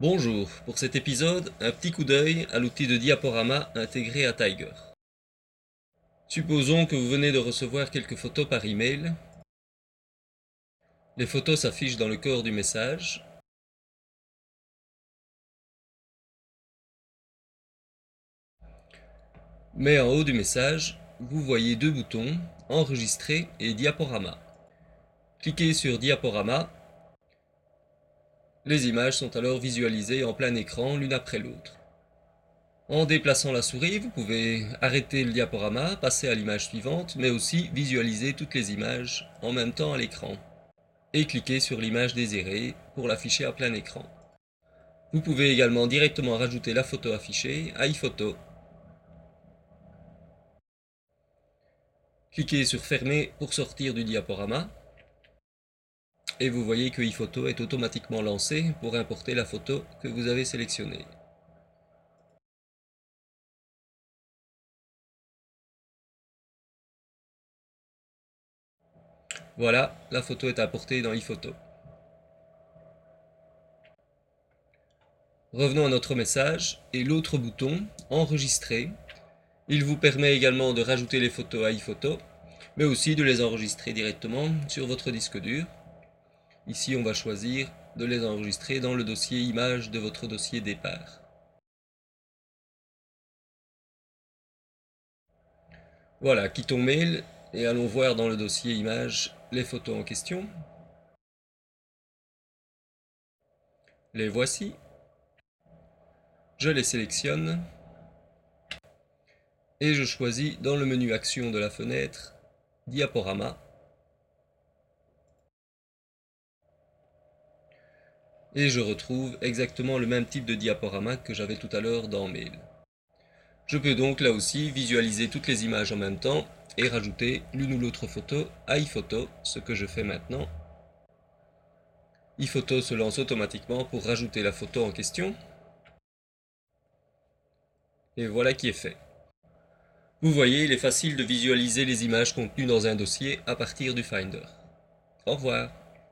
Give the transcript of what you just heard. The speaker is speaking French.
Bonjour, pour cet épisode, un petit coup d'œil à l'outil de diaporama intégré à Tiger. Supposons que vous venez de recevoir quelques photos par email. Les photos s'affichent dans le corps du message. Mais en haut du message, vous voyez deux boutons, Enregistrer et Diaporama. Cliquez sur Diaporama les images sont alors visualisées en plein écran l'une après l'autre. En déplaçant la souris, vous pouvez arrêter le diaporama, passer à l'image suivante, mais aussi visualiser toutes les images en même temps à l'écran. Et cliquer sur l'image désirée pour l'afficher à plein écran. Vous pouvez également directement rajouter la photo affichée à iPhoto. Cliquez sur Fermer pour sortir du diaporama et vous voyez que iPhoto est automatiquement lancé pour importer la photo que vous avez sélectionnée. Voilà, la photo est importée dans iPhoto. Revenons à notre message et l'autre bouton, Enregistrer. Il vous permet également de rajouter les photos à iPhoto, mais aussi de les enregistrer directement sur votre disque dur. Ici, on va choisir de les enregistrer dans le dossier images de votre dossier départ. Voilà, quittons Mail et allons voir dans le dossier images les photos en question. Les voici. Je les sélectionne et je choisis dans le menu Action de la fenêtre Diaporama et je retrouve exactement le même type de diaporama que j'avais tout à l'heure dans Mail. Je peux donc là aussi visualiser toutes les images en même temps et rajouter l'une ou l'autre photo à iPhoto, ce que je fais maintenant. iPhoto se lance automatiquement pour rajouter la photo en question. Et voilà qui est fait. Vous voyez, il est facile de visualiser les images contenues dans un dossier à partir du Finder. Au revoir.